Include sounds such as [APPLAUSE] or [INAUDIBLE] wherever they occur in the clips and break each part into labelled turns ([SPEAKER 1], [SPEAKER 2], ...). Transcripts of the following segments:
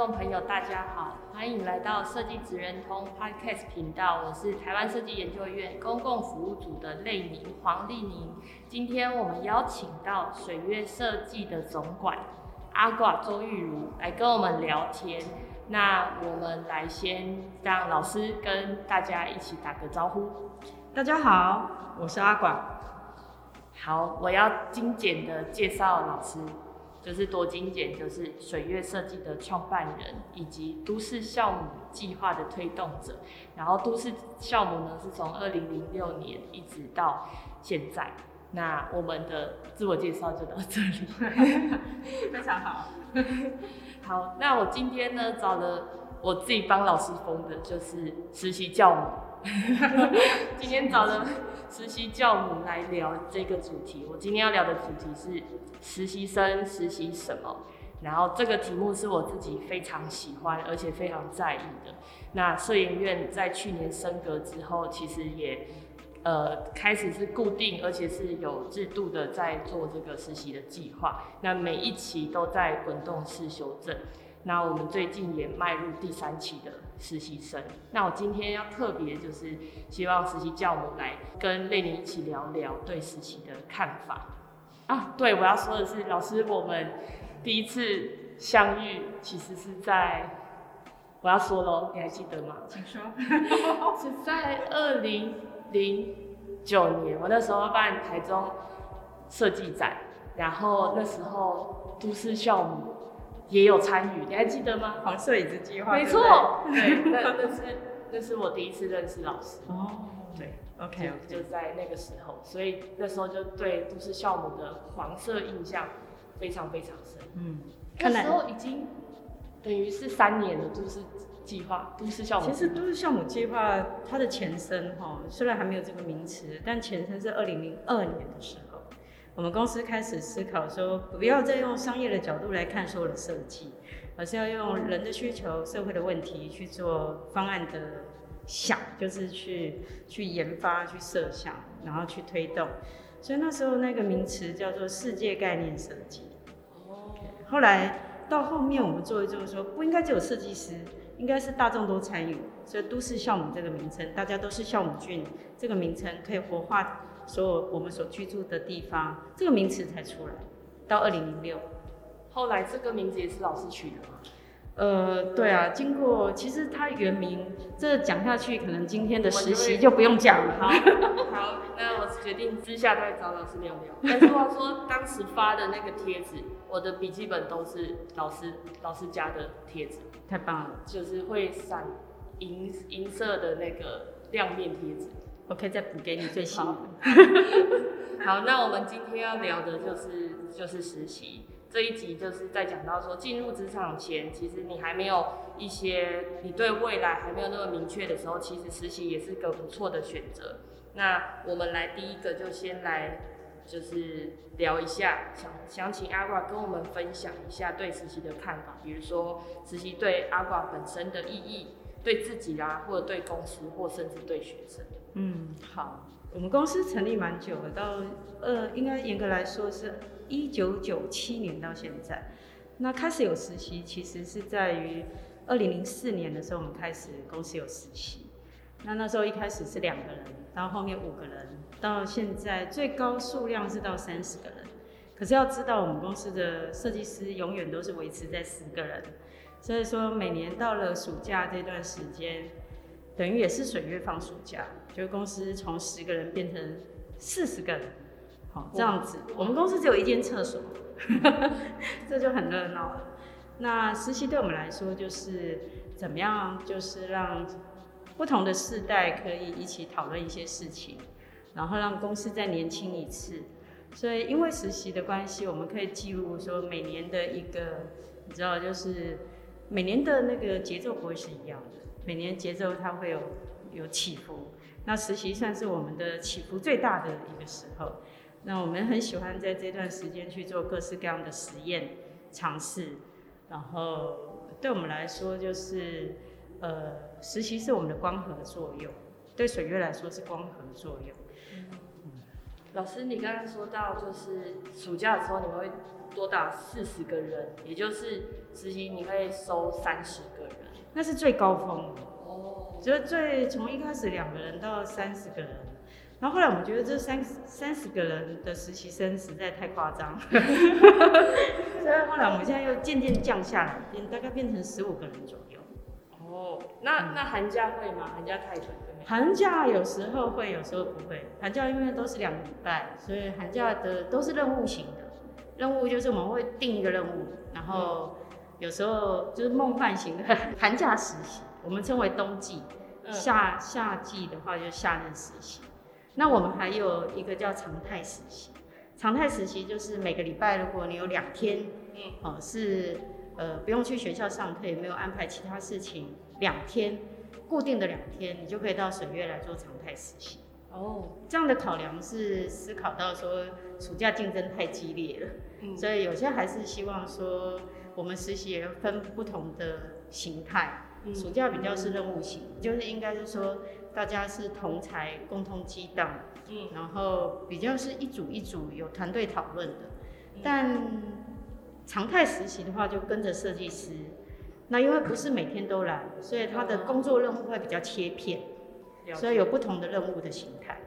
[SPEAKER 1] 众朋友，大家好，欢迎来到设计职人通 Podcast 频道。我是台湾设计研究院公共服务组的类宁黄丽宁。今天我们邀请到水月设计的总管阿寡周玉如来跟我们聊天。那我们来先让老师跟大家一起打个招呼。
[SPEAKER 2] 大家好，我是阿寡。
[SPEAKER 1] 好，我要精简的介绍老师。就是多精简，就是水月设计的创办人，以及都市校母计划的推动者。然后都市校母呢，是从二零零六年一直到现在。那我们的自我介绍就到这里，[LAUGHS]
[SPEAKER 2] 非常好。
[SPEAKER 1] 好，那我今天呢找了我自己帮老师封的，就是实习教母。[LAUGHS] 今天找了实习教母来聊这个主题。我今天要聊的主题是实习生实习什么？然后这个题目是我自己非常喜欢而且非常在意的。那摄影院在去年升格之后，其实也呃开始是固定而且是有制度的在做这个实习的计划。那每一期都在滚动式修正。那我们最近也迈入第三期的实习生。那我今天要特别就是希望实习教母来跟类宁一起聊聊对实习的看法。啊，对，我要说的是，老师，我们第一次相遇其实是在，我要说喽，你还记得吗？
[SPEAKER 2] 请说。[LAUGHS]
[SPEAKER 1] 是在二零零九年，我那时候办台中设计展，然后那时候都市校母。也有参与，你还记得吗？
[SPEAKER 2] 黄色椅子计划。
[SPEAKER 1] 没错，对，那 [LAUGHS] 那是那是我第一次认识老师。哦，对，OK，就，就在那个时候，所以那时候就对都市校母的黄色印象非常非常深。嗯，那时候已经等于是三年的，都市计划，都市校母。
[SPEAKER 2] 其实都市校母计划它的前身哈，虽然还没有这个名词，但前身是二零零二年的时候。我们公司开始思考说，不要再用商业的角度来看所有的设计，而是要用人的需求、社会的问题去做方案的想，就是去去研发、去设想，然后去推动。所以那时候那个名词叫做世界概念设计。哦。后来到后面我们做一做说，不应该只有设计师，应该是大众都参与。所以都市校母这个名称，大家都是校母菌这个名称可以活化。所有我们所居住的地方，这个名词才出来，到二零零六，
[SPEAKER 1] 后来这个名字也是老师取的吗？
[SPEAKER 2] 呃，对啊，经过其实它原名，这讲下去可能今天的实习就不用讲了。好，
[SPEAKER 1] 好，那我决定私下再找老师聊聊。[LAUGHS] 但是话说，当时发的那个贴纸，我的笔记本都是老师老师家的贴纸，
[SPEAKER 2] 太棒了，
[SPEAKER 1] 就是会闪银银色的那个亮面贴纸。
[SPEAKER 2] 我可以再补给你最新的。[LAUGHS]
[SPEAKER 1] 好，那我们今天要聊的就是就是实习这一集，就是在讲到说进入职场前，其实你还没有一些你对未来还没有那么明确的时候，其实实习也是个不错的选择。那我们来第一个就先来就是聊一下，想想请阿瓜跟我们分享一下对实习的看法，比如说实习对阿瓜本身的意义，对自己啊，或者对公司，或甚至对学生。
[SPEAKER 2] 嗯，好，我们公司成立蛮久了，到呃，应该严格来说是一九九七年到现在。那开始有实习，其实是在于二零零四年的时候，我们开始公司有实习。那那时候一开始是两个人，到后面五个人，到现在最高数量是到三十个人。可是要知道，我们公司的设计师永远都是维持在十个人，所以说每年到了暑假这段时间，等于也是水月放暑假。就公司从十个人变成四十个人，好，这样子。我们公司只有一间厕所，[LAUGHS] 这就很热闹了。那实习对我们来说就是怎么样，就是让不同的世代可以一起讨论一些事情，然后让公司再年轻一次。所以因为实习的关系，我们可以记录说每年的一个，你知道，就是每年的那个节奏不会是一样的，每年节奏它会有有起伏。那实习算是我们的起伏最大的一个时候。那我们很喜欢在这段时间去做各式各样的实验尝试，然后对我们来说就是，呃，实习是我们的光合作用，对水月来说是光合作用。
[SPEAKER 1] 老师，你刚刚说到就是暑假的时候你会多达四十个人，也就是实习你可以收三十个人，
[SPEAKER 2] 那是最高峰。哦，就是最从一开始两个人到三十个人。然后后来我们觉得这三三十个人的实习生实在太夸张，[LAUGHS] 所以后来我们现在又渐渐降下来，变大概变成十五个人左右。
[SPEAKER 1] 哦，那那寒假会吗？寒假太短对。
[SPEAKER 2] 寒假有时候会，有时候不会。寒假因为都是两个礼拜，所以寒假的都是任务型的。任务就是我们会定一个任务，然后有时候就是梦幻型的 [LAUGHS] 寒假实习，我们称为冬季。夏夏季的话就是夏日实习。那我们还有一个叫常态实习，常态实习就是每个礼拜，如果你有两天，嗯，哦，是呃不用去学校上课，也没有安排其他事情，两天固定的两天，你就可以到水月来做常态实习。哦，这样的考量是思考到说暑假竞争太激烈了，嗯，所以有些还是希望说我们实习也分不同的形态，暑假比较是任务型，就是应该是说。大家是同才共同激荡，嗯，然后比较是一组一组有团队讨论的，但常态实习的话就跟着设计师，那因为不是每天都来，所以他的工作任务会比较切片，所以有不同的任务的形
[SPEAKER 1] 态。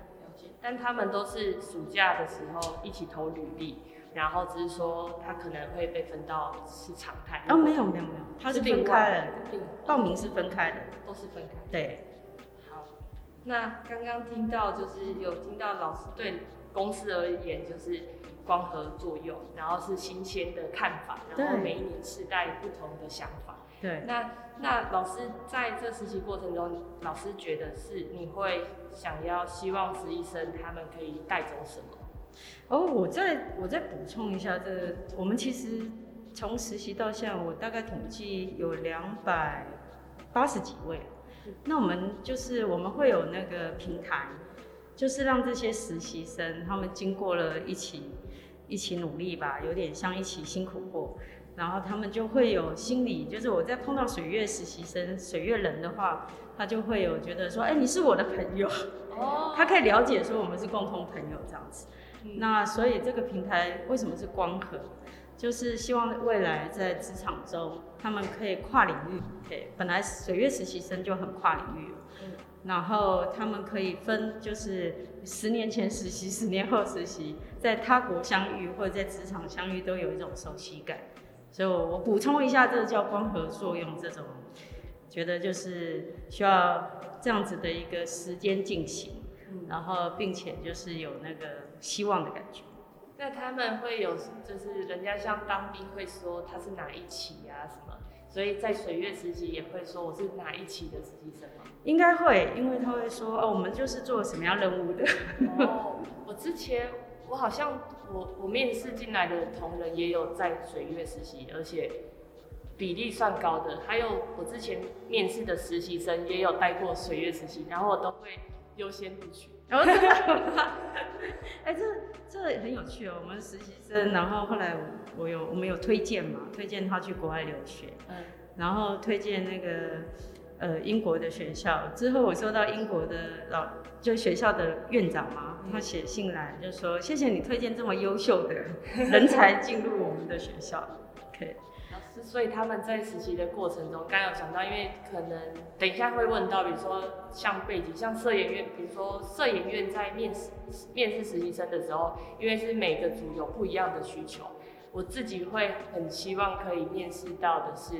[SPEAKER 1] 但他们都是暑假的时候一起投履历，然后只是说他可能会被分到是常态。
[SPEAKER 2] 哦，没有没有没有，他是分开的，报名是分开的，
[SPEAKER 1] 都是分开。
[SPEAKER 2] 对。
[SPEAKER 1] 好那刚刚听到就是有听到老师对公司而言就是光合作用，然后是新鲜的看法，然后每一年世代不同的想法。
[SPEAKER 2] 对。
[SPEAKER 1] 那那老师在这实习过程中，老师觉得是你会想要希望实习生他们可以带走什么？
[SPEAKER 2] 哦，我再我再补充一下，这个我们其实从实习到现在，我大概统计有两百八十几位。那我们就是我们会有那个平台，就是让这些实习生他们经过了一起一起努力吧，有点像一起辛苦过，然后他们就会有心理，就是我在碰到水月实习生、水月人的话，他就会有觉得说，哎，你是我的朋友，哦，他可以了解说我们是共同朋友这样子。那所以这个平台为什么是光合？就是希望未来在职场中，他们可以跨领域。对，本来水月实习生就很跨领域，嗯，然后他们可以分，就是十年前实习，十年后实习，在他国相遇或者在职场相遇，都有一种熟悉感。所以我我补充一下，这个叫光合作用，这种觉得就是需要这样子的一个时间进行，然后并且就是有那个希望的感觉。
[SPEAKER 1] 那他们会有，就是人家像当兵会说他是哪一期啊什么，所以在水月实习也会说我是哪一期的实习生吗？
[SPEAKER 2] 应该会，因为他会说哦，我们就是做什么样任务的。
[SPEAKER 1] 哦，我之前我好像我我面试进来的同仁也有在水月实习，而且比例算高的。还有我之前面试的实习生也有待过水月实习，然后我都会优先录取。然后，[LAUGHS]
[SPEAKER 2] 哎，这这很有趣哦。我们实习生，然后后来我有我们有推荐嘛，推荐他去国外留学，嗯，然后推荐那个呃英国的学校。之后我收到英国的老就学校的院长嘛，他写信来就说谢谢你推荐这么优秀的人才进入我们的学校。[LAUGHS] OK。
[SPEAKER 1] 所以他们在实习的过程中，刚有讲到，因为可能等一下会问到，比如说像背景，像摄影院，比如说摄影院在面试面试实习生的时候，因为是每个组有不一样的需求，我自己会很希望可以面试到的是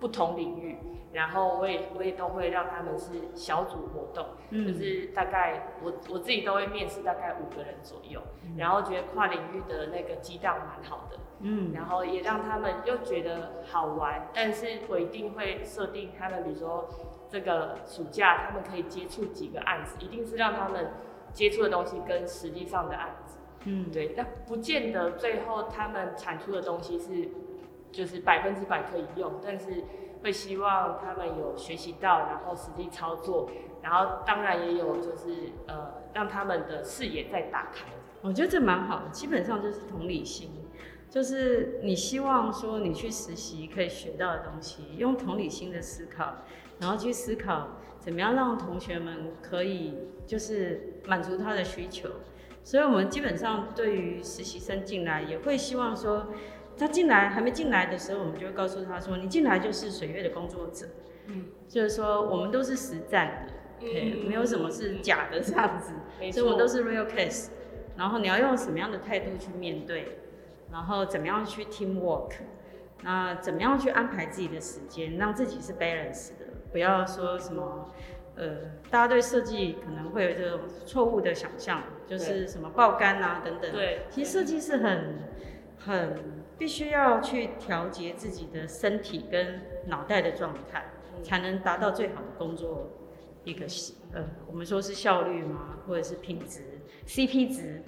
[SPEAKER 1] 不同领域，然后我也我也都会让他们是小组活动，嗯、就是大概我我自己都会面试大概五个人左右，嗯、然后觉得跨领域的那个激荡蛮好的。嗯，然后也让他们又觉得好玩，但是我一定会设定他们，比如说这个暑假他们可以接触几个案子，一定是让他们接触的东西跟实际上的案子嗯，对，但不见得最后他们产出的东西是就是百分之百可以用，但是会希望他们有学习到，然后实际操作，然后当然也有就是呃让他们的视野再打开。
[SPEAKER 2] 我觉得这蛮好的，基本上就是同理心，就是你希望说你去实习可以学到的东西，用同理心的思考，然后去思考怎么样让同学们可以就是满足他的需求。所以，我们基本上对于实习生进来，也会希望说，他进来还没进来的时候，我们就会告诉他说，你进来就是水月的工作者，嗯，就是说我们都是实战的，对，没有什么是假的这样子，所以我们都是 real case。然后你要用什么样的态度去面对，然后怎么样去 team work，那怎么样去安排自己的时间，让自己是 balance 的，不要说什么。呃，大家对设计可能会有这种错误的想象，就是什么爆肝啊等等。
[SPEAKER 1] 对，
[SPEAKER 2] 其实设计是很很必须要去调节自己的身体跟脑袋的状态，嗯、才能达到最好的工作一个呃，我们说是效率嘛？或者是品质，CP 值。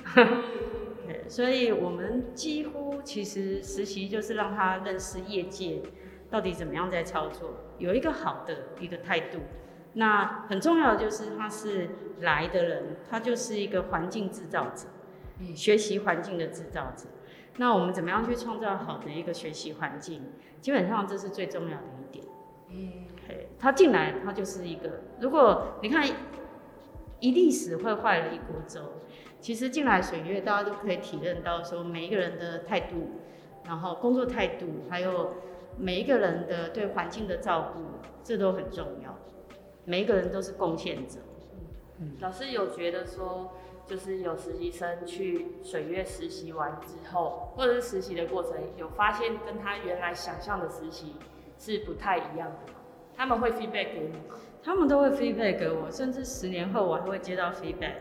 [SPEAKER 2] [LAUGHS] 对，所以我们几乎其实实习就是让他认识业界到底怎么样在操作，有一个好的一个态度。那很重要的就是他是来的人，他就是一个环境制造者，嗯，学习环境的制造者。那我们怎么样去创造好的一个学习环境？基本上这是最重要的一点。嗯，他进来他就是一个，如果你看一历史会坏了一锅粥，其实进来水月大家都可以体认到说每一个人的态度，然后工作态度，还有每一个人的对环境的照顾，这都很重要。每一个人都是贡献者。
[SPEAKER 1] 嗯，老师有觉得说，就是有实习生去水月实习完之后，或者是实习的过程，有发现跟他原来想象的实习是不太一样的吗？他们会 feedback 给你吗？
[SPEAKER 2] 他们都会 feedback 给我，甚至十年后我还会接到 feedback。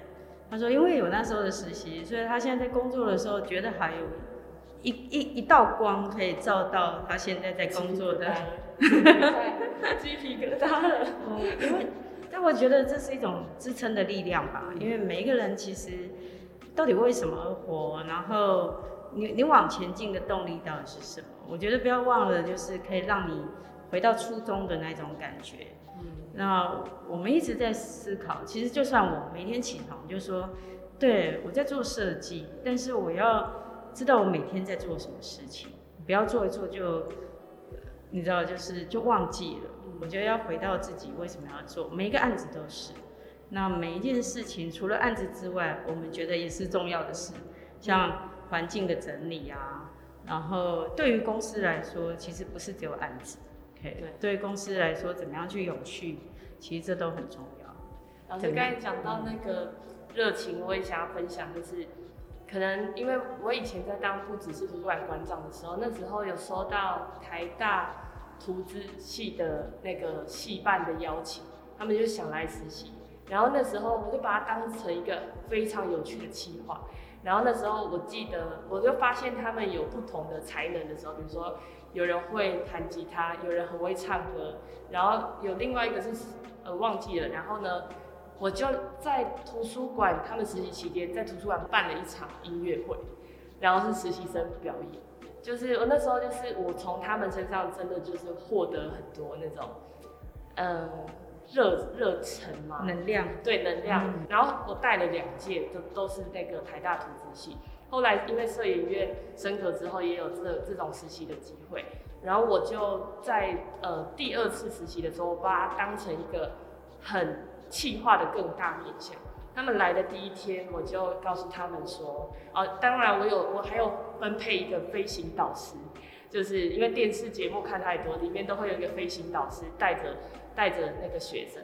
[SPEAKER 2] 他说，因为有那时候的实习，所以他现在在工作的时候，觉得还有一一一道光可以照到他现在在工作的。
[SPEAKER 1] 鸡皮疙瘩了。
[SPEAKER 2] 哦，因为，但我觉得这是一种支撑的力量吧。因为每一个人其实到底为什么而活，然后你你往前进的动力到底是什么？我觉得不要忘了，就是可以让你回到初衷的那种感觉。嗯，那我们一直在思考，其实就算我每天起床就说，对，我在做设计，但是我要知道我每天在做什么事情，不要做一做就。你知道，就是就忘记了。我觉得要回到自己为什么要做，每一个案子都是。那每一件事情，除了案子之外，我们觉得也是重要的事，像环境的整理啊。然后对于公司来说，其实不是只有案子。OK，对，对于公司来说，怎么样去永续，其实这都很重要。
[SPEAKER 1] 老师刚才讲到那个热情，我也想要分享，就是。可能因为我以前在当副只是图书馆馆长的时候，那时候有收到台大图资系的那个系办的邀请，他们就想来实习，然后那时候我就把它当成一个非常有趣的企划，然后那时候我记得我就发现他们有不同的才能的时候，比如说有人会弹吉他，有人很会唱歌，然后有另外一个是呃忘记了，然后呢。我就在图书馆，他们实习期间在图书馆办了一场音乐会，然后是实习生表演，就是我那时候就是我从他们身上真的就是获得很多那种，嗯，热热忱嘛，
[SPEAKER 2] 能量，
[SPEAKER 1] 对能量。嗯、然后我带了两届，都都是那个台大图资系。后来因为摄影院升格之后，也有这这种实习的机会，然后我就在呃第二次实习的时候，我把它当成一个很。气化的更大面向。他们来的第一天，我就告诉他们说，哦，当然我有，我还有分配一个飞行导师，就是因为电视节目看太多，里面都会有一个飞行导师带着带着那个学生，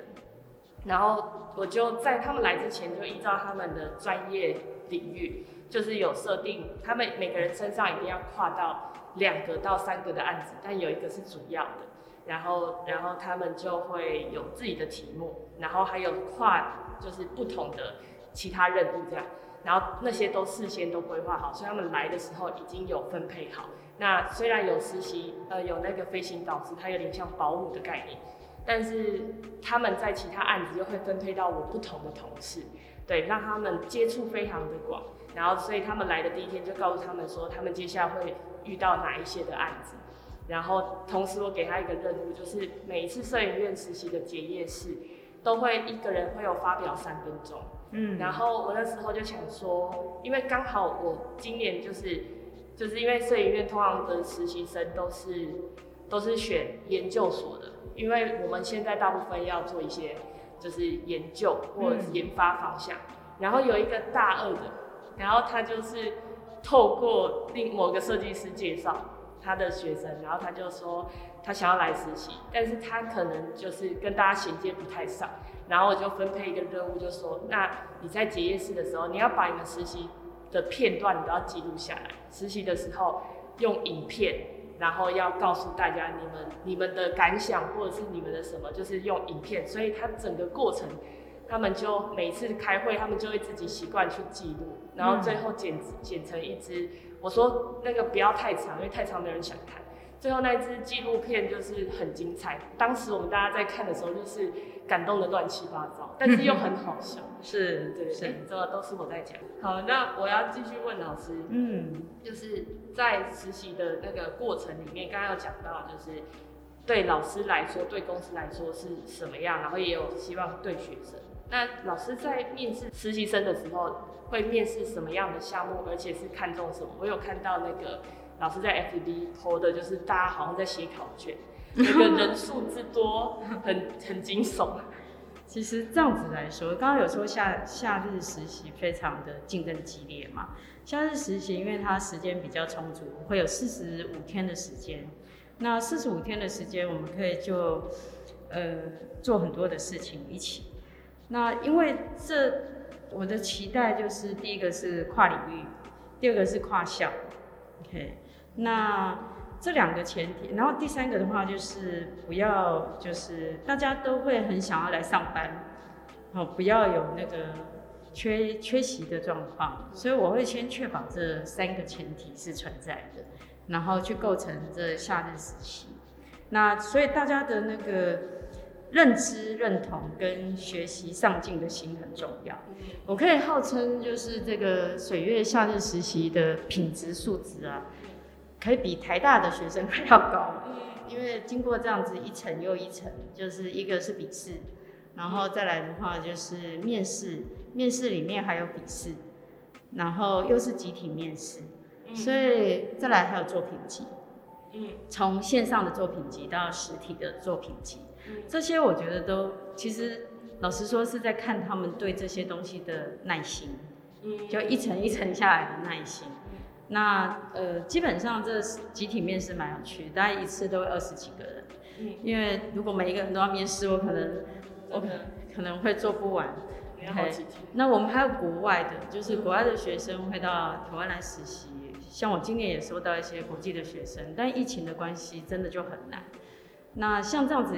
[SPEAKER 1] 然后我就在他们来之前，就依照他们的专业领域，就是有设定，他们每个人身上一定要跨到两个到三个的案子，但有一个是主要的。然后，然后他们就会有自己的题目，然后还有跨就是不同的其他任务这样，然后那些都事先都规划好，所以他们来的时候已经有分配好。那虽然有实习，呃，有那个飞行导师，他有点像保姆的概念，但是他们在其他案子又会分配到我不同的同事，对，让他们接触非常的广。然后所以他们来的第一天就告诉他们说，他们接下来会遇到哪一些的案子。然后同时我给他一个任务，就是每一次摄影院实习的结业式，都会一个人会有发表三分钟。嗯，然后我那时候就想说，因为刚好我今年就是就是因为摄影院通常的实习生都是都是选研究所的，因为我们现在大部分要做一些就是研究或者是研发方向。嗯、然后有一个大二的，然后他就是透过另某个设计师介绍。他的学生，然后他就说他想要来实习，但是他可能就是跟大家衔接不太上，然后我就分配一个任务，就说那你在结业式的时候，你要把你们实习的片段你都要记录下来，实习的时候用影片，然后要告诉大家你们你们的感想或者是你们的什么，就是用影片，所以他整个过程。他们就每次开会，他们就会自己习惯去记录，然后最后剪剪成一支。我说那个不要太长，因为太长没人想看。最后那支纪录片就是很精彩，当时我们大家在看的时候就是感动的乱七八糟，但是又很好笑。[LAUGHS]
[SPEAKER 2] 是，
[SPEAKER 1] 对，
[SPEAKER 2] 是，
[SPEAKER 1] 这都是我在讲。好，那我要继续问老师，嗯，就是在实习的那个过程里面，刚刚有讲到，就是对老师来说，对公司来说是什么样，然后也有希望对学生。那老师在面试实习生的时候，会面试什么样的项目，而且是看重什么？我有看到那个老师在 FB 投的，就是大家好像在写考卷，个人数之多，很很惊悚。
[SPEAKER 2] 其实这样子来说，刚刚有说夏夏日实习非常的竞争激烈嘛。夏日实习因为它时间比较充足，会有四十五天的时间。那四十五天的时间，我们可以就呃做很多的事情一起。那因为这，我的期待就是第一个是跨领域，第二个是跨校，OK。那这两个前提，然后第三个的话就是不要就是大家都会很想要来上班，哦，不要有那个缺缺席的状况，所以我会先确保这三个前提是存在的，然后去构成这夏日实习。那所以大家的那个。认知、认同跟学习上进的心很重要。我可以号称就是这个水月夏日实习的品质素质啊，可以比台大的学生还要高。因为经过这样子一层又一层，就是一个是笔试，然后再来的话就是面试，面试里面还有笔试，然后又是集体面试，所以再来还有作品集。嗯，从线上的作品集到实体的作品集。这些我觉得都，其实老实说是在看他们对这些东西的耐心，就一层一层下来的耐心。那呃，基本上这集体面试蛮有趣，大概一次都会二十几个人，因为如果每一个人都要面试，我可能我可能可能会做不完。Okay. 那我们还有国外的，就是国外的学生会到台湾来实习，像我今年也收到一些国际的学生，但疫情的关系真的就很难。那像这样子。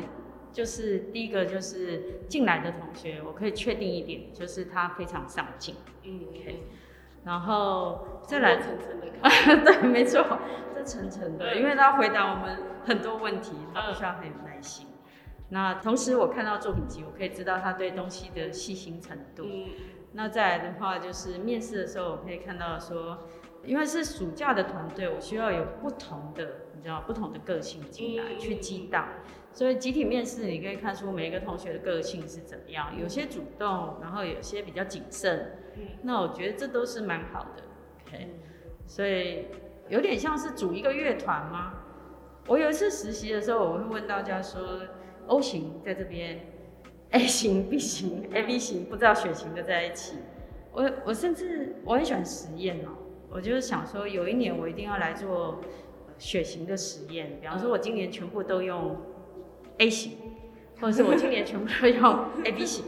[SPEAKER 2] 就是第一个就是进来的同学，我可以确定一点，就是他非常上进。嗯，OK。然后再来层层的，[LAUGHS] 对，没错，这层层的，因为他回答我们很多问题，他必须要很有耐心。那同时我看到作品集，我可以知道他对东西的细心程度。嗯。那再来的话，就是面试的时候，我可以看到说，因为是暑假的团队，我需要有不同的，你知道，不同的个性进来去激荡。所以集体面试，你可以看出每一个同学的个性是怎么样，有些主动，然后有些比较谨慎。那我觉得这都是蛮好的。OK，所以有点像是组一个乐团吗？我有一次实习的时候，我会问大家说，O 型在这边，A 型、B 型、AB 型，不知道血型的在一起。我我甚至我很喜欢实验哦，我就是想说，有一年我一定要来做血型的实验，比方说我今年全部都用。A 型，或者是我今年全部都用 AB 型，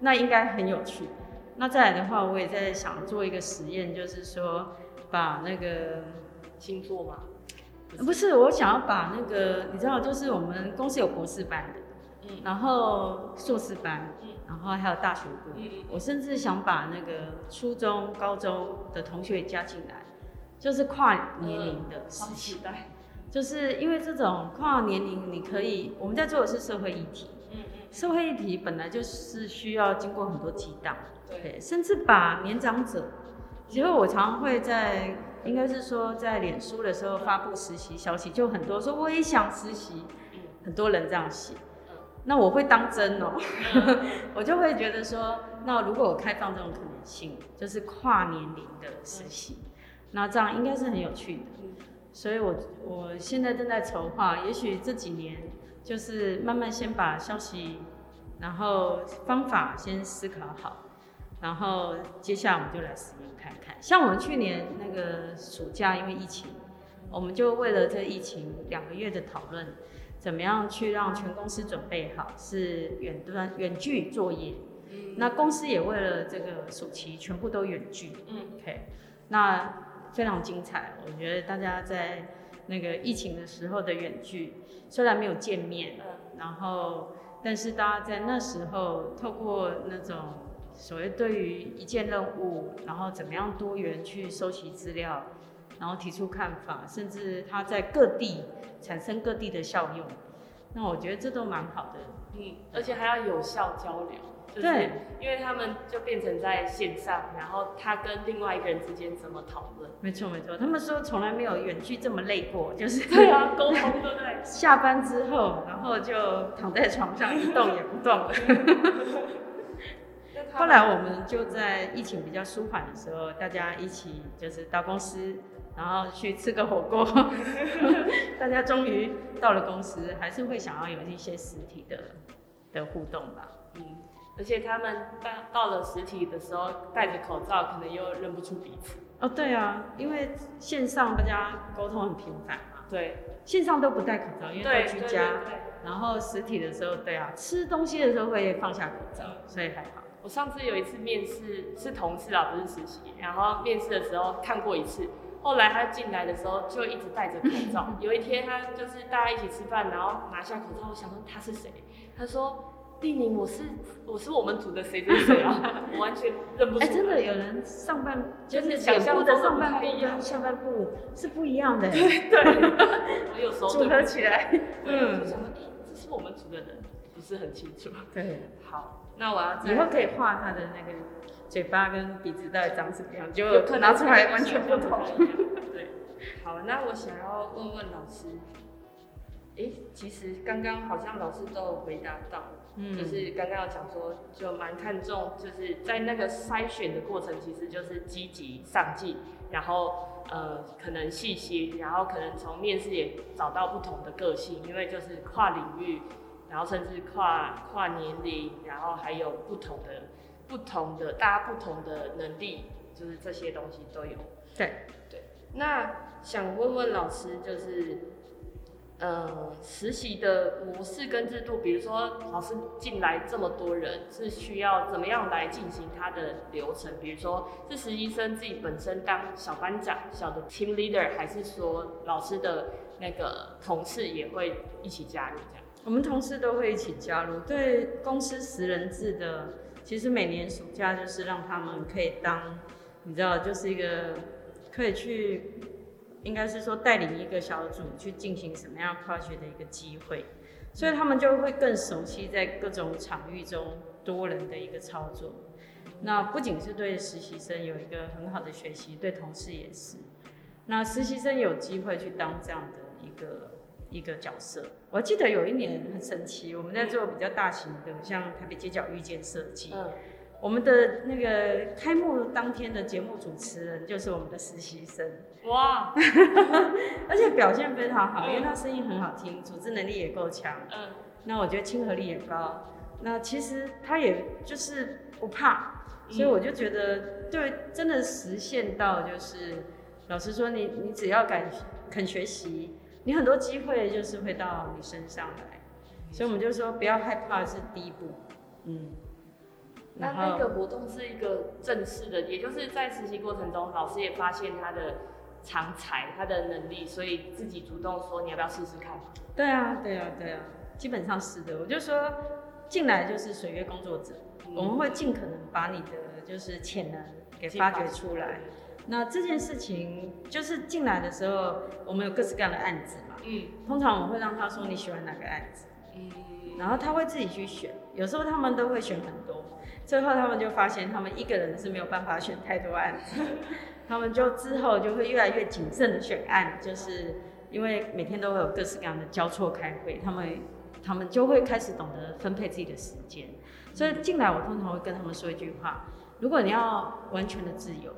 [SPEAKER 2] 那应该很有趣。那再来的话，我也在想做一个实验，就是说把那个
[SPEAKER 1] 星座嘛，
[SPEAKER 2] 不是，我想要把那个，你知道，就是我们公司有博士班的，嗯，然后硕士班，嗯，然后还有大学部，嗯，我甚至想把那个初中、高中的同学加进来，就是跨年龄的实习。就是因为这种跨年龄，你可以，我们在做的是社会议题，嗯嗯，社会议题本来就是需要经过很多激荡，对，甚至把年长者其实我常会在，应该是说在脸书的时候发布实习消息，就很多说我也想实习，很多人这样写。那我会当真哦，[LAUGHS] 我就会觉得说，那如果我开放这种可能性，就是跨年龄的实习，那这样应该是很有趣的。所以我我现在正在筹划，也许这几年就是慢慢先把消息，然后方法先思考好，然后接下来我们就来实验看看。像我们去年那个暑假，因为疫情，我们就为了这疫情两个月的讨论。怎么样去让全公司准备好是远端远距作业？嗯，那公司也为了这个暑期全部都远距。嗯，OK，那非常精彩。我觉得大家在那个疫情的时候的远距，虽然没有见面，然后但是大家在那时候透过那种所谓对于一件任务，然后怎么样多元去收集资料。然后提出看法，甚至它在各地产生各地的效用，那我觉得这都蛮好的。
[SPEAKER 1] 嗯，而且还要有效交流，就是、对，因为他们就变成在线上，然后他跟另外一个人之间怎么讨论？
[SPEAKER 2] 没错没错，他们说从来没有远距这么累过，就是
[SPEAKER 1] 对啊，沟通对不对？[LAUGHS]
[SPEAKER 2] 下班之后，然后就躺在床上一动也不动了。[LAUGHS] 后来我们就在疫情比较舒缓的时候，大家一起就是到公司。然后去吃个火锅，[LAUGHS] 大家终于到了公司，还是会想要有一些实体的的互动吧。
[SPEAKER 1] 嗯，而且他们到到了实体的时候，戴着口罩，可能又认不出彼此。
[SPEAKER 2] 哦，对啊，因为线上大家沟通很频繁嘛。
[SPEAKER 1] 对，
[SPEAKER 2] 线上都不戴口罩，因为都居家。然后实体的时候，对啊，吃东西的时候会放下口罩，所以还好。
[SPEAKER 1] 我上次有一次面试是同事啊，不是实习，然后面试的时候看过一次。后来他进来的时候就一直戴着口罩。[LAUGHS] 有一天他就是大家一起吃饭，然后拿下口罩，我想说他是谁？他说：“丽宁，我是我是我们组的谁谁谁啊，[LAUGHS] 我完全认不出来。”哎，
[SPEAKER 2] 真的有人上半就是脸部的上半部跟下半部是不一样的。
[SPEAKER 1] 对对，[LAUGHS] 我有时候
[SPEAKER 2] 组合起来，
[SPEAKER 1] 嗯，就想说，这是我们组的人，不是很清楚。
[SPEAKER 2] 对，
[SPEAKER 1] 好，那我要
[SPEAKER 2] 以后可以画他的那个。嘴巴跟鼻子到底长什么样？就拿出来完全不同。
[SPEAKER 1] 对，好，那我想要问问老师，哎、欸，其实刚刚好像老师都有回答到，嗯，就是刚刚有讲说，就蛮看重，就是在那个筛选的过程，其实就是积极上进，然后呃，可能细心，然后可能从面试也找到不同的个性，因为就是跨领域，然后甚至跨跨年龄，然后还有不同的。不同的，大家不同的能力，就是这些东西都有。
[SPEAKER 2] 对
[SPEAKER 1] 对。那想问问老师，就是，呃，实习的模式跟制度，比如说老师进来这么多人，是需要怎么样来进行他的流程？比如说，是实习生自己本身当小班长、小的 team leader，还是说老师的那个同事也会一起加入这样？
[SPEAKER 2] 我们同事都会一起加入。对公司十人制的。其实每年暑假就是让他们可以当，你知道，就是一个可以去，应该是说带领一个小组去进行什么样 project 的一个机会，所以他们就会更熟悉在各种场域中多人的一个操作。那不仅是对实习生有一个很好的学习，对同事也是。那实习生有机会去当这样的一个。一个角色，我记得有一年很神奇，我们在做比较大型的，像台北街角遇见设计，嗯，我们的那个开幕当天的节目主持人就是我们的实习生，哇，[LAUGHS] 而且表现非常好，因为他声音很好听，组织能力也够强，嗯，那我觉得亲和力也高，那其实他也就是不怕，所以我就觉得对，真的实现到就是，老实说你，你你只要敢肯学习。你很多机会就是会到你身上来，所以我们就说不要害怕是第一步，嗯。
[SPEAKER 1] 那那个活动是一个正式的，也就是在实习过程中，老师也发现他的长才，他的能力，所以自己主动说你要不要试试看？
[SPEAKER 2] 对啊，对啊，对啊，基本上是的。我就说进来就是水月工作者，嗯、我们会尽可能把你的就是潜能给发掘出来。那这件事情就是进来的时候，我们有各式各样的案子嘛。嗯。通常我们会让他说你喜欢哪个案子。嗯。然后他会自己去选，有时候他们都会选很多。最后他们就发现，他们一个人是没有办法选太多案子，他们就之后就会越来越谨慎的选案，就是因为每天都会有各式各样的交错开会，他们他们就会开始懂得分配自己的时间。所以进来，我通常会跟他们说一句话：如果你要完全的自由，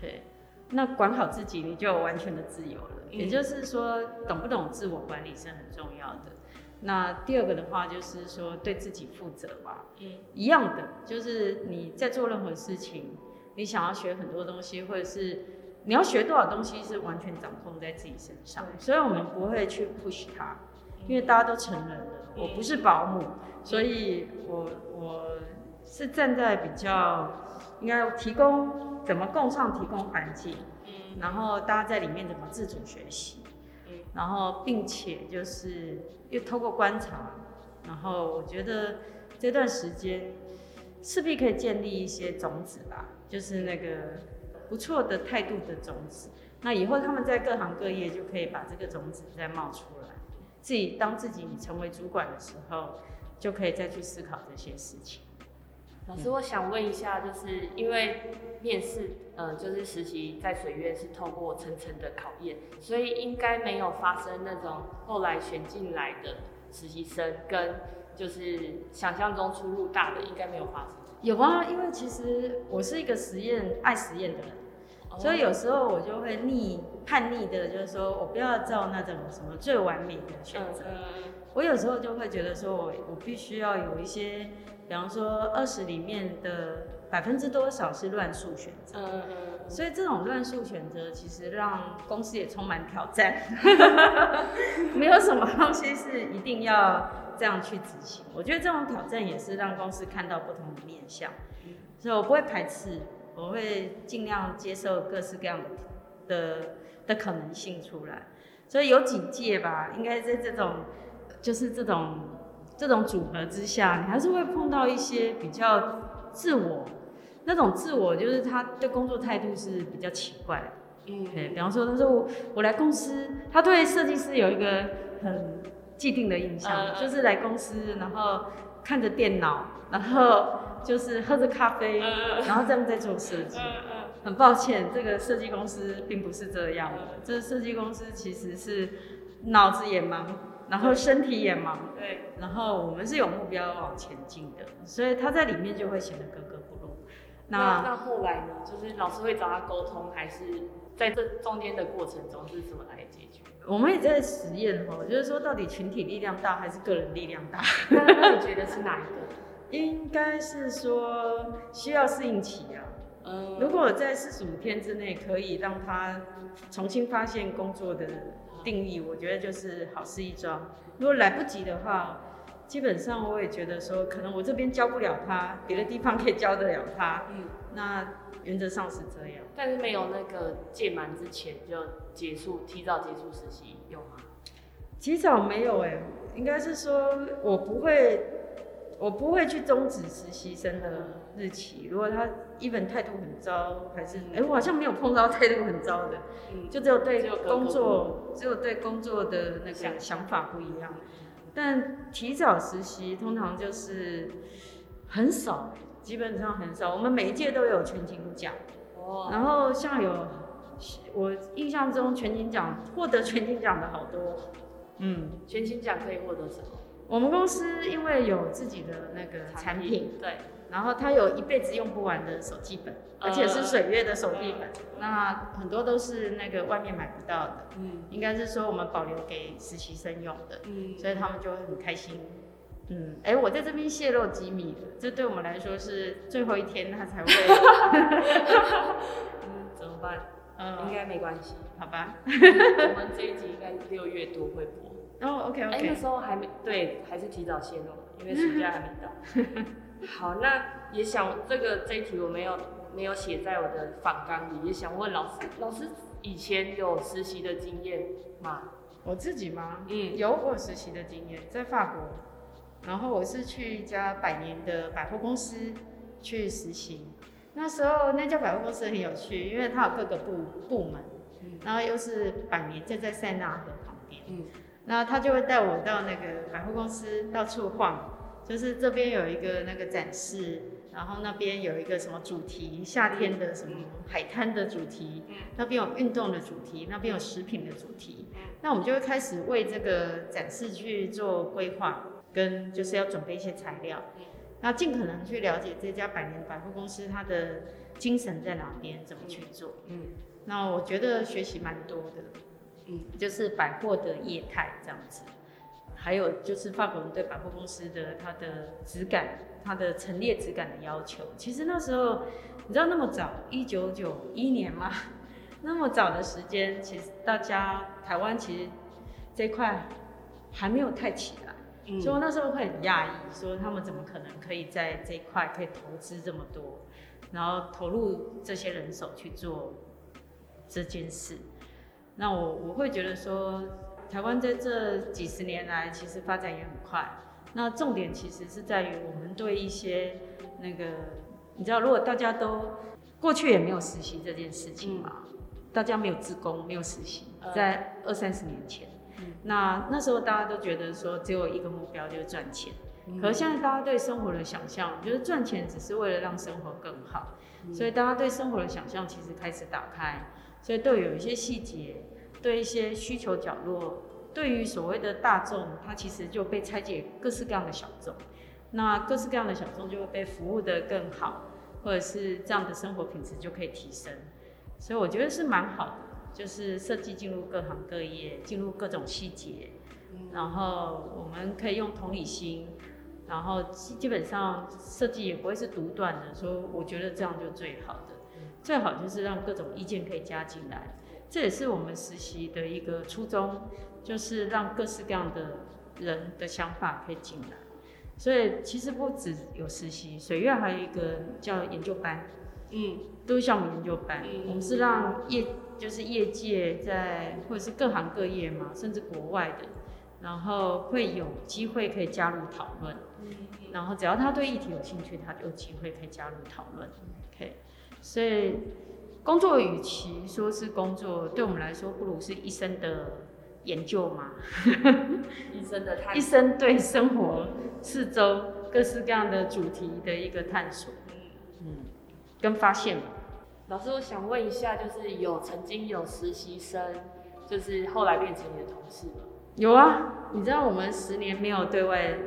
[SPEAKER 2] 对，那管好自己，你就有完全的自由了。也就是说，懂不懂自我管理是很重要的。那第二个的话，就是说对自己负责吧。嗯，一样的，就是你在做任何事情，你想要学很多东西，或者是你要学多少东西，是完全掌控在自己身上。所以我们不会去 push 他，因为大家都成人了。我不是保姆，所以我我是站在比较应该提供怎么共创提供环境，然后大家在里面怎么自主学习。然后，并且就是又透过观察，然后我觉得这段时间势必可以建立一些种子吧，就是那个不错的态度的种子。那以后他们在各行各业就可以把这个种子再冒出来。自己当自己成为主管的时候，就可以再去思考这些事情。
[SPEAKER 1] 老师，我想问一下，就是因为面试，呃，就是实习在水院是透过层层的考验，所以应该没有发生那种后来选进来的实习生跟就是想象中出入大的，应该没有发生。
[SPEAKER 2] 有啊，因为其实我是一个实验爱实验的人，哦，所以有时候我就会逆叛逆的，就是说我不要照那种什么最完美的选择。嗯，我有时候就会觉得说我我必须要有一些。比方说，二十里面的百分之多少是乱数选择？嗯嗯。所以这种乱数选择，其实让公司也充满挑战。[LAUGHS] 没有什么东西是一定要这样去执行。我觉得这种挑战也是让公司看到不同的面向。所以我不会排斥，我会尽量接受各式各样的的的可能性出来。所以有几届吧，应该在这种，就是这种。这种组合之下，你还是会碰到一些比较自我，那种自我就是他对工作态度是比较奇怪的。嗯，对，比方说他说我我来公司，他对设计师有一个很既定的印象，嗯、就是来公司然后看着电脑，然后就是喝着咖啡，嗯、然后这样在做设计。嗯、很抱歉，这个设计公司并不是这样的，这个设计公司其实是脑子也忙。然后身体也忙，对，然后我们是有目标往前进的，所以他在里面就会显得格格不入。
[SPEAKER 1] 那那后来呢？就是老师会找他沟通，还是在这中间的过程中是怎么来解决？
[SPEAKER 2] 我们也在实验哦，就是说到底群体力量大还是个人力量大？
[SPEAKER 1] 那那你觉得是哪一个？[LAUGHS]
[SPEAKER 2] 应该是说需要适应期啊。嗯，如果在四十五天之内可以让他重新发现工作的。定义我觉得就是好事一桩。如果来不及的话，基本上我也觉得说，可能我这边教不了他，别的地方可以教得了他。嗯，那原则上是这样。
[SPEAKER 1] 但是没有那个届满之前就结束，提早结束实习有吗？
[SPEAKER 2] 提早没有哎、欸，应该是说我不会，我不会去终止实习生的日期。如果他一本态度很糟，还是哎、欸，我好像没有碰到态度很糟的。嗯，就只有对工作，只有对工作的那个想法不一样。但提早实习通常就是很少，基本上很少。我们每一届都有全勤奖，哦，然后像有我印象中全勤奖获得全勤奖的好多。
[SPEAKER 1] 嗯，全勤奖可以获得什么？
[SPEAKER 2] 我们公司因为有自己的那个产品，对。然后它有一辈子用不完的手机本，而且是水月的手机本，呃，那很多都是那个外面买不到的，嗯，应该是说我们保留给实习生用的，嗯，所以他们就会很开心，嗯，哎，我在这边泄露机密的，这对我们来说是最后一天他才会 [LAUGHS] [LAUGHS]
[SPEAKER 1] 嗯，怎么办？嗯，应该没关系，
[SPEAKER 2] 好吧，[LAUGHS]
[SPEAKER 1] 我们这一集应该六月多会播，
[SPEAKER 2] 哦，OK OK，
[SPEAKER 1] 哎，那时候还没，对，还是提早泄露，因为暑假还没到。好，那也想这个这一题我没有没有写在我的访纲里，也想问老师，老师以前有实习的经验吗？
[SPEAKER 2] 我自己吗？嗯，有过实习的经验，在法国，然后我是去一家百年的百货公司去实习，那时候那家百货公司很有趣，因为它有各个部部门，嗯，然后又是百年就在塞纳河旁边，嗯，那他就会带我到那个百货公司到处晃。就是这边有一个那个展示，然后那边有一个什么主题，夏天的什么海滩的主题，那边有运动的主题，那边有食品的主题，那我们就会开始为这个展示去做规划，跟就是要准备一些材料，那尽可能去了解这家百年百货公司它的精神在哪边，怎么去做。嗯，那我觉得学习蛮多的，嗯，就是百货的业态这样子。还有就是法国人对百货公司的它的质感、它的陈列质感的要求。其实那时候，你知道那么早，一九九一年嘛，[LAUGHS] 那么早的时间，其实大家台湾其实这块还没有太起来，嗯、所以我那时候会很讶异，说他们怎么可能可以在这一块可以投资这么多，然后投入这些人手去做这件事。那我我会觉得说。台湾在这几十年来，其实发展也很快。那重点其实是在于我们对一些那个，你知道，如果大家都过去也没有实习这件事情嘛，嗯、大家没有自工，没有实习，在二三十年前，嗯、那那时候大家都觉得说只有一个目标就是赚钱。嗯、可是现在大家对生活的想象，就是赚钱只是为了让生活更好，嗯、所以大家对生活的想象其实开始打开，所以对有一些细节。对一些需求角落，对于所谓的大众，它其实就被拆解各式各样的小众，那各式各样的小众就会被服务的更好，或者是这样的生活品质就可以提升，所以我觉得是蛮好的，就是设计进入各行各业，进入各种细节，然后我们可以用同理心，然后基本上设计也不会是独断的，说我觉得这样就最好的，最好就是让各种意见可以加进来。这也是我们实习的一个初衷，就是让各式各样的人的想法可以进来。所以其实不只有实习，水月还有一个叫研究班，嗯，都是项目研究班。嗯、我们是让业就是业界在或者是各行各业嘛，甚至国外的，然后会有机会可以加入讨论。嗯、然后只要他对议题有兴趣，他就有机会可以加入讨论。OK，所以。工作与其说是工作，对我们来说不如是一生的研究嘛。
[SPEAKER 1] 一生的探索，[LAUGHS]
[SPEAKER 2] 一生对生活四周各式各样的主题的一个探索，嗯，跟发现。
[SPEAKER 1] 老师，我想问一下，就是有曾经有实习生，就是后来变成你的同事吗？
[SPEAKER 2] 有啊，你知道我们十年没有对外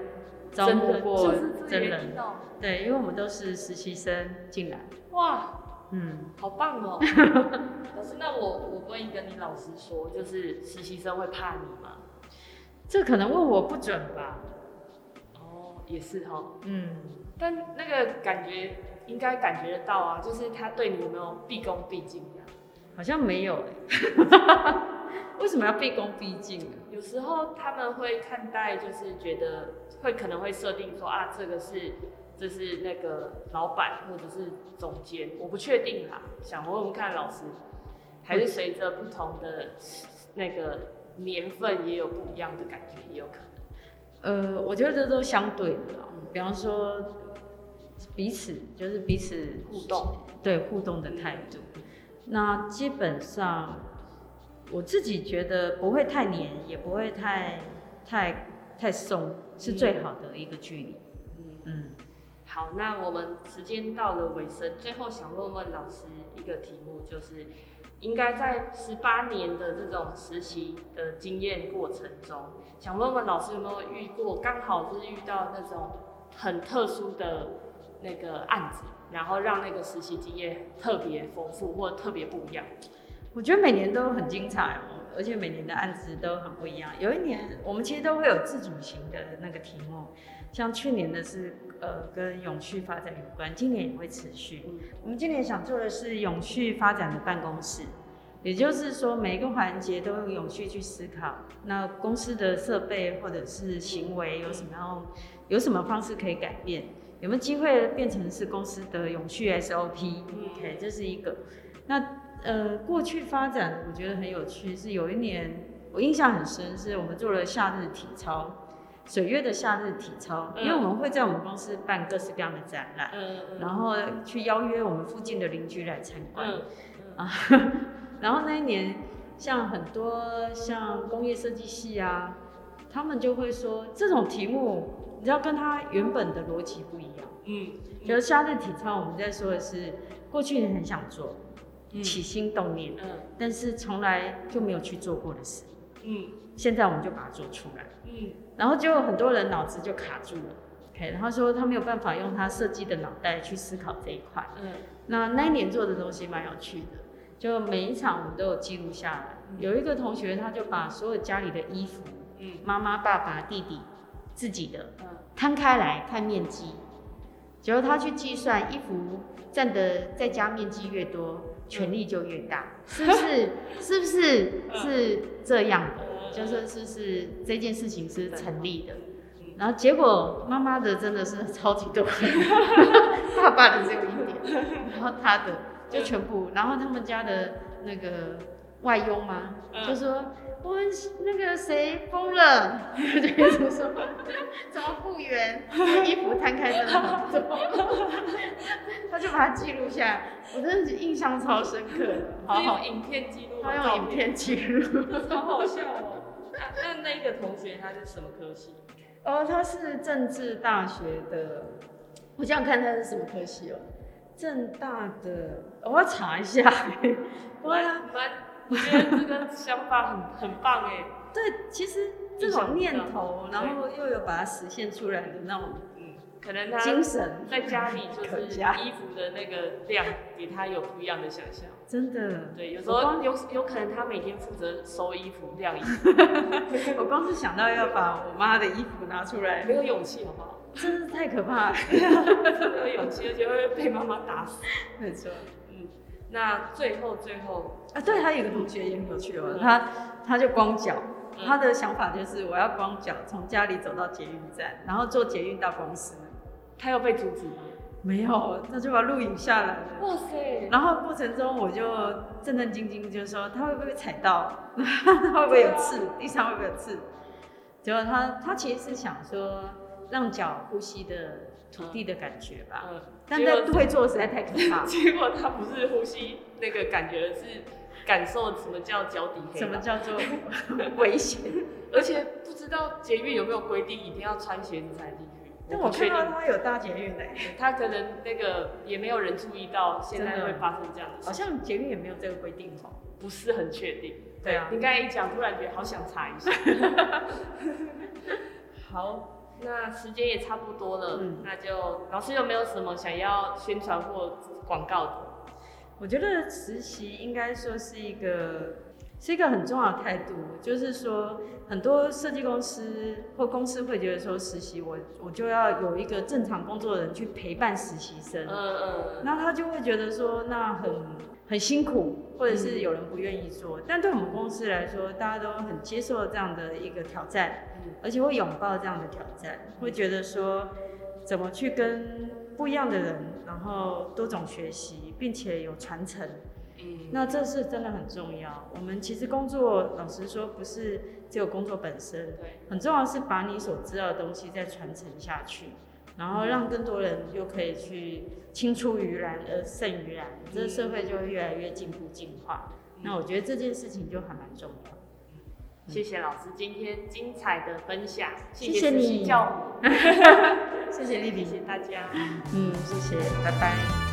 [SPEAKER 2] 招募过真人，对，因为我们都是实习生进来。
[SPEAKER 1] 哇。嗯，好棒哦！[LAUGHS] 老师，那我我问一个，你老实说，就是实习生会怕你吗？
[SPEAKER 2] 这可能问我不准吧。
[SPEAKER 1] 哦，也是哈。嗯，但那个感觉应该感觉得到啊，就是他对你有没有毕恭毕敬呀？
[SPEAKER 2] 好像没有哎。[LAUGHS] 为什么要毕恭毕敬？
[SPEAKER 1] 有时候他们会看待，就是觉得会可能会设定说啊，这个是。这是那个老板或者是总监，我不确定啦，想问问看老师，还是随着不同的那个年份也有不一样的感觉，也有可能。
[SPEAKER 2] 呃，我觉得这都相对的啦，比方说彼此就是彼此
[SPEAKER 1] 互动，
[SPEAKER 2] 对互动的态度。那基本上我自己觉得不会太黏，也不会太太太松，是最好的一个距离。嗯。嗯
[SPEAKER 1] 好，那我们时间到了尾声，最后想问问老师一个题目，就是应该在十八年的这种实习的经验过程中，想问问老师有没有遇过，刚好就是遇到那种很特殊的那个案子，然后让那个实习经验特别丰富或特别不一样？
[SPEAKER 2] 我觉得每年都很精彩哦，而且每年的案子都很不一样。有一年我们其实都会有自主型的那个题目。像去年的是，呃，跟永续发展有关，今年也会持续。我们今年想做的是永续发展的办公室，也就是说每一个环节都用永续去思考。那公司的设备或者是行为有什么样，有什么方式可以改变？有没有机会变成是公司的永续 SOP？OK，这是一个。那呃，过去发展我觉得很有趣，是有一年我印象很深，是我们做了夏日体操。水月的夏日体操，因为我们会在我们公司办各式各样的展览，嗯、然后去邀约我们附近的邻居来参观，啊，[LAUGHS] 然后那一年，像很多像工业设计系啊，他们就会说这种题目知道跟他原本的逻辑不一样。嗯，就是夏日体操，我们在说的是过去你很想做，嗯、起心动念，嗯，但是从来就没有去做过的事，嗯，现在我们就把它做出来，嗯，然后就很多人脑子就卡住了，OK，然后说他没有办法用他设计的脑袋去思考这一块，嗯，那那一年做的东西蛮有趣的，就每一场我们都有记录下来，嗯、有一个同学他就把所有家里的衣服，嗯，妈妈、爸爸、弟弟自己的，嗯，摊开来看面积。结果他去计算，衣服占的在家面积越多，权力就越大，是不是？[LAUGHS] 是不是？是这样的？就是是是这件事情是成立的。然后结果妈妈的真的是超级多，[LAUGHS] 爸爸的只有一点，然后他的就全部，然后他们家的那个外佣嘛，就说。我们那个谁疯了，就是说怎么复原，衣服摊开真的他就把它记录下来，我真的是印象超深刻，
[SPEAKER 1] 好好。影片记录，
[SPEAKER 2] 他用影片记录，
[SPEAKER 1] 好好笑哦。[LAUGHS] 那那个同学他是什么科系？
[SPEAKER 2] 哦，他是政治大学的，我想想看他是什么科系哦，政大的，我要查一下。
[SPEAKER 1] 我我觉得这个想法很很棒哎。[LAUGHS]
[SPEAKER 2] 对，其实这种念头，然后又有把它实现出来的那种，嗯，
[SPEAKER 1] 可能他
[SPEAKER 2] 精神
[SPEAKER 1] 在家里就是衣服的那个量，给他有不一样的想象。[LAUGHS]
[SPEAKER 2] 真的。
[SPEAKER 1] 对，有时候有有可能他每天负责收衣服、晾衣服。[LAUGHS]
[SPEAKER 2] 我光是想到要把我妈的衣服拿出来，
[SPEAKER 1] 没有勇气好不好？
[SPEAKER 2] 真是太可怕了。
[SPEAKER 1] 没有勇气，而且会被妈妈打死。
[SPEAKER 2] 没错。
[SPEAKER 1] 那最后最后
[SPEAKER 2] 啊，对，他有个同学也很有趣哦，他他就光脚，他的想法就是我要光脚从家里走到捷运站，然后坐捷运到公司。
[SPEAKER 1] 他又被阻止吗？
[SPEAKER 2] 没有，那就把录影下来了。
[SPEAKER 1] 哇塞！
[SPEAKER 2] 然后过程中我就战战兢兢，就说他会不会踩到？[LAUGHS] 他会不会有刺？地上会不会有刺？结果他他其实是想说让脚呼吸的土地的感觉吧。嗯但他会做实在太可怕。[LAUGHS]
[SPEAKER 1] 结果他不是呼吸那个感觉，是感受什么叫脚底黑，
[SPEAKER 2] 什么叫做危险，
[SPEAKER 1] 而且不知道捷运有没有规定一定要穿鞋子才进去。
[SPEAKER 2] 但我看到他有搭捷运的，
[SPEAKER 1] 他可能那个也没有人注意到现在会发生这样的事。
[SPEAKER 2] 好像捷运也没有这个规定哦，
[SPEAKER 1] 不是很确定。对啊，你刚才一讲，突然觉得好想查一下。[LAUGHS] [LAUGHS] 好。那时间也差不多了，嗯、那就老师有没有什么想要宣传或广告的？
[SPEAKER 2] 我觉得实习应该说是一个是一个很重要的态度，就是说很多设计公司或公司会觉得说实习我我就要有一个正常工作的人去陪伴实习生，嗯嗯，那他就会觉得说那很很辛苦，或者是有人不愿意做，嗯、但对我们公司来说，大家都很接受这样的一个挑战。而且会拥抱这样的挑战，会觉得说怎么去跟不一样的人，然后多种学习，并且有传承。嗯，那这是真的很重要。我们其实工作，老实说，不是只有工作本身，对，很重要是把你所知道的东西再传承下去，然后让更多人又可以去青出于蓝而胜于蓝，这个社会就会越来越进步进化。那我觉得这件事情就还蛮重要。
[SPEAKER 1] 谢谢老师今天精彩的分享，
[SPEAKER 2] 谢谢你，
[SPEAKER 1] 教我，[LAUGHS]
[SPEAKER 2] 谢谢丽丽，
[SPEAKER 1] 谢谢大家，
[SPEAKER 2] 嗯，谢谢，拜拜。